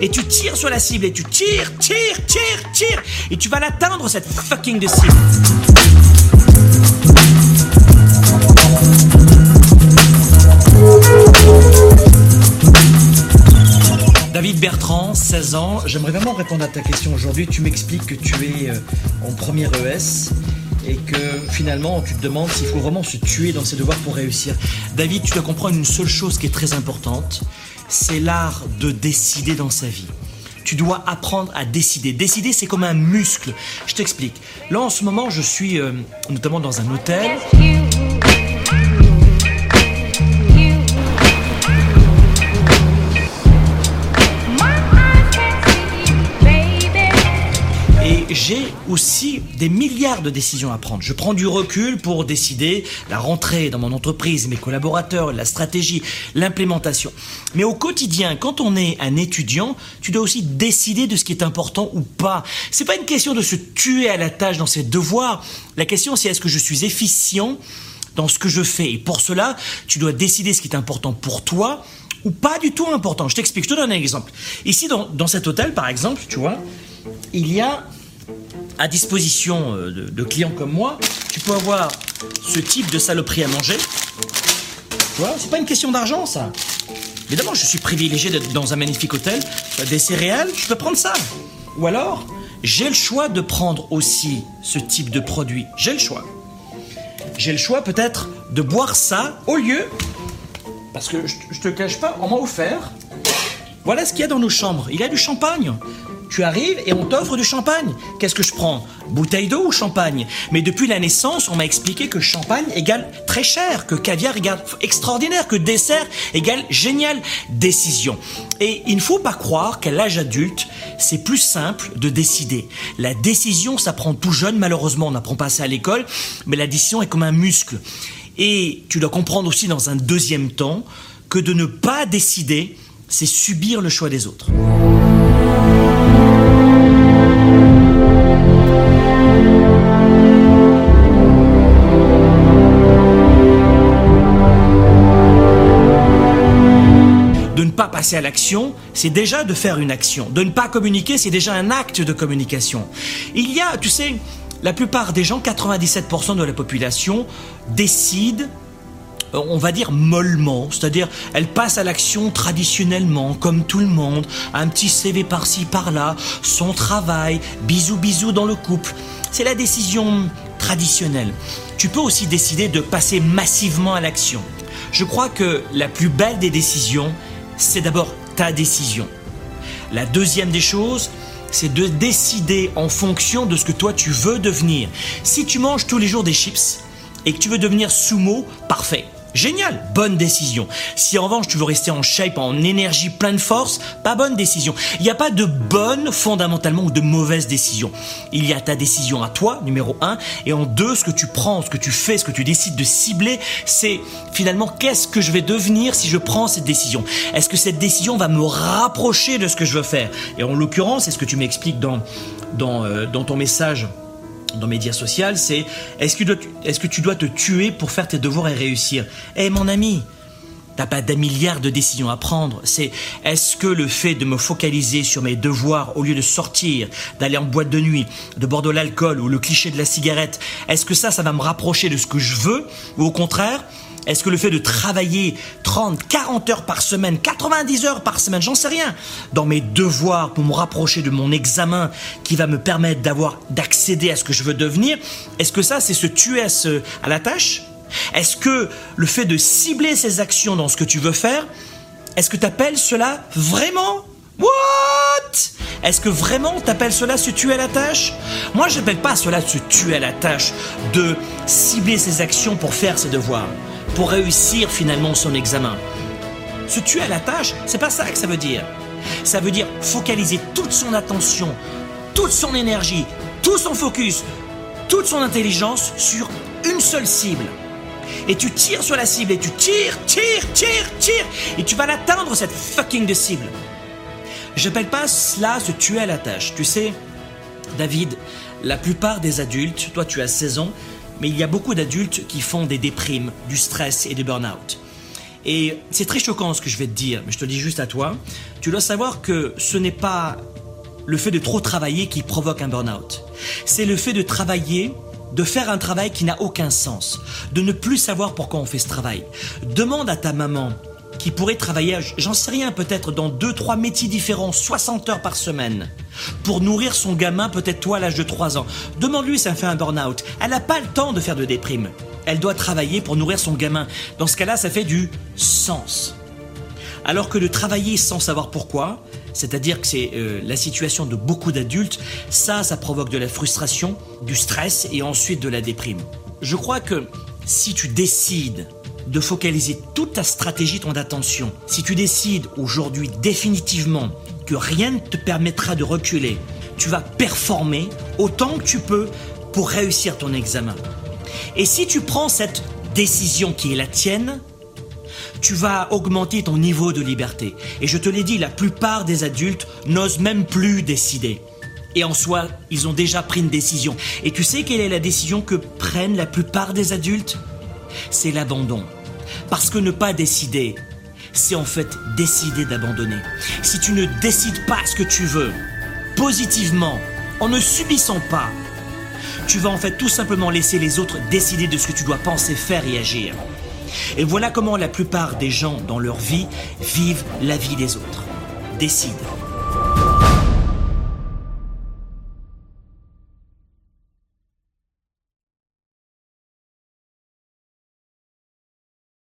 Et tu tires sur la cible et tu tires, tires, tires, tires. Et tu vas l'atteindre cette fucking de cible. David Bertrand, 16 ans. J'aimerais vraiment répondre à ta question aujourd'hui. Tu m'expliques que tu es euh, en première ES et que finalement tu te demandes s'il faut vraiment se tuer dans ses devoirs pour réussir. David, tu dois comprendre une seule chose qui est très importante, c'est l'art de décider dans sa vie. Tu dois apprendre à décider. Décider, c'est comme un muscle. Je t'explique. Là, en ce moment, je suis euh, notamment dans un hôtel. J'ai aussi des milliards de décisions à prendre. Je prends du recul pour décider la rentrée dans mon entreprise, mes collaborateurs, la stratégie, l'implémentation. Mais au quotidien, quand on est un étudiant, tu dois aussi décider de ce qui est important ou pas. C'est pas une question de se tuer à la tâche dans ses devoirs. La question c'est est-ce que je suis efficient dans ce que je fais? Et pour cela, tu dois décider ce qui est important pour toi ou pas du tout important. Je t'explique, je te donne un exemple. Ici, dans, dans cet hôtel, par exemple, tu vois, il y a à disposition euh, de, clients comme moi, tu peux avoir ce type de saloperie à manger. Tu vois, c'est pas une question d'argent, ça. Évidemment, je suis privilégié d'être dans un magnifique hôtel. Des céréales, je peux prendre ça. Ou alors, j'ai le choix de prendre aussi ce type de produit. J'ai le choix. J'ai le choix peut-être de boire ça au lieu, parce que je, je te cache pas, on m'a offert. Voilà ce qu'il y a dans nos chambres. Il y a du champagne. Tu arrives et on t'offre du champagne. Qu'est-ce que je prends? Bouteille d'eau ou champagne? Mais depuis la naissance, on m'a expliqué que champagne égale très cher, que caviar égale extraordinaire, que dessert égale génial. Décision. Et il ne faut pas croire qu'à l'âge adulte, c'est plus simple de décider. La décision s'apprend tout jeune, malheureusement on n'apprend pas ça à l'école, mais la décision est comme un muscle. Et tu dois comprendre aussi dans un deuxième temps que de ne pas décider, c'est subir le choix des autres. À l'action, c'est déjà de faire une action. De ne pas communiquer, c'est déjà un acte de communication. Il y a, tu sais, la plupart des gens, 97% de la population, décident euh, on va dire mollement, c'est-à-dire elle passe à l'action traditionnellement, comme tout le monde, un petit CV par-ci par-là, son travail, bisous bisous dans le couple. C'est la décision traditionnelle. Tu peux aussi décider de passer massivement à l'action. Je crois que la plus belle des décisions, c'est d'abord ta décision. La deuxième des choses, c'est de décider en fonction de ce que toi tu veux devenir. Si tu manges tous les jours des chips et que tu veux devenir sumo, parfait. Génial, bonne décision. Si en revanche tu veux rester en shape, en énergie, plein de force, pas bonne décision. Il n'y a pas de bonne fondamentalement ou de mauvaise décision. Il y a ta décision à toi, numéro un, et en deux, ce que tu prends, ce que tu fais, ce que tu décides de cibler, c'est finalement qu'est-ce que je vais devenir si je prends cette décision? Est-ce que cette décision va me rapprocher de ce que je veux faire? Et en l'occurrence, c'est ce que tu m'expliques dans, dans, euh, dans ton message dans médias sociaux, c'est est-ce que, tu dois- est-ce que tu dois te tuer pour faire tes devoirs et réussir? Eh mon ami, t'as pas d'un milliard de décisions à prendre. C'est est-ce que le fait de me focaliser sur mes devoirs au lieu de sortir, d'aller en boîte de nuit, de boire de l'alcool ou le cliché de la cigarette, est-ce que ça, ça va me rapprocher de ce que je veux? Ou au contraire est-ce que le fait de travailler 30, 40 heures par semaine, 90 heures par semaine, j'en sais rien, dans mes devoirs pour me rapprocher de mon examen qui va me permettre d'avoir, d'accéder à ce que je veux devenir, est-ce que ça, c'est se tuer à, la tâche? Est-ce que le fait de cibler ses actions dans ce que tu veux faire, est-ce que tu appelles cela vraiment? What? Est-ce que vraiment t'appelles cela se tuer à la tâche? Moi, j'appelle pas cela se tuer à la tâche de cibler ses actions pour faire ses devoirs, pour réussir finalement son examen. Se tuer à la tâche, c'est pas ça que ça veut dire. Ça veut dire focaliser toute son attention, toute son énergie, tout son focus, toute son intelligence sur une seule cible. Et tu tires sur la cible et tu tires, tires, tires, tires, et tu vas l'atteindre cette fucking de cible. J'appelle pas cela se tuer à la tâche. Tu sais, David, la plupart des adultes, toi tu as 16 ans, mais il y a beaucoup d'adultes qui font des déprimes, du stress et du burn-out. Et c'est très choquant ce que je vais te dire, mais je te le dis juste à toi. Tu dois savoir que ce n'est pas le fait de trop travailler qui provoque un burn-out. C'est le fait de travailler de faire un travail qui n'a aucun sens, de ne plus savoir pourquoi on fait ce travail. Demande à ta maman qui pourrait travailler, j'en sais rien, peut-être dans deux, trois métiers différents, 60 heures par semaine, pour nourrir son gamin, peut-être toi à l'âge de 3 ans. Demande-lui ça fait un burn-out. Elle n'a pas le temps de faire de déprime. Elle doit travailler pour nourrir son gamin. Dans ce cas-là, ça fait du sens. Alors que de travailler sans savoir pourquoi, c'est-à-dire que c'est euh, la situation de beaucoup d'adultes, ça, ça provoque de la frustration, du stress et ensuite de la déprime. Je crois que si tu décides de focaliser toute ta stratégie, ton attention, si tu décides aujourd'hui définitivement que rien ne te permettra de reculer, tu vas performer autant que tu peux pour réussir ton examen. Et si tu prends cette décision qui est la tienne, tu vas augmenter ton niveau de liberté. Et je te l'ai dit, la plupart des adultes n'osent même plus décider. Et en soi, ils ont déjà pris une décision. Et tu sais quelle est la décision que prennent la plupart des adultes? C'est l'abandon. Parce que ne pas décider, c'est en fait décider d'abandonner. Si tu ne décides pas ce que tu veux, positivement, en ne subissant pas, tu vas en fait tout simplement laisser les autres décider de ce que tu dois penser, faire et agir. Et voilà comment la plupart des gens dans leur vie vivent la vie des autres. Décide.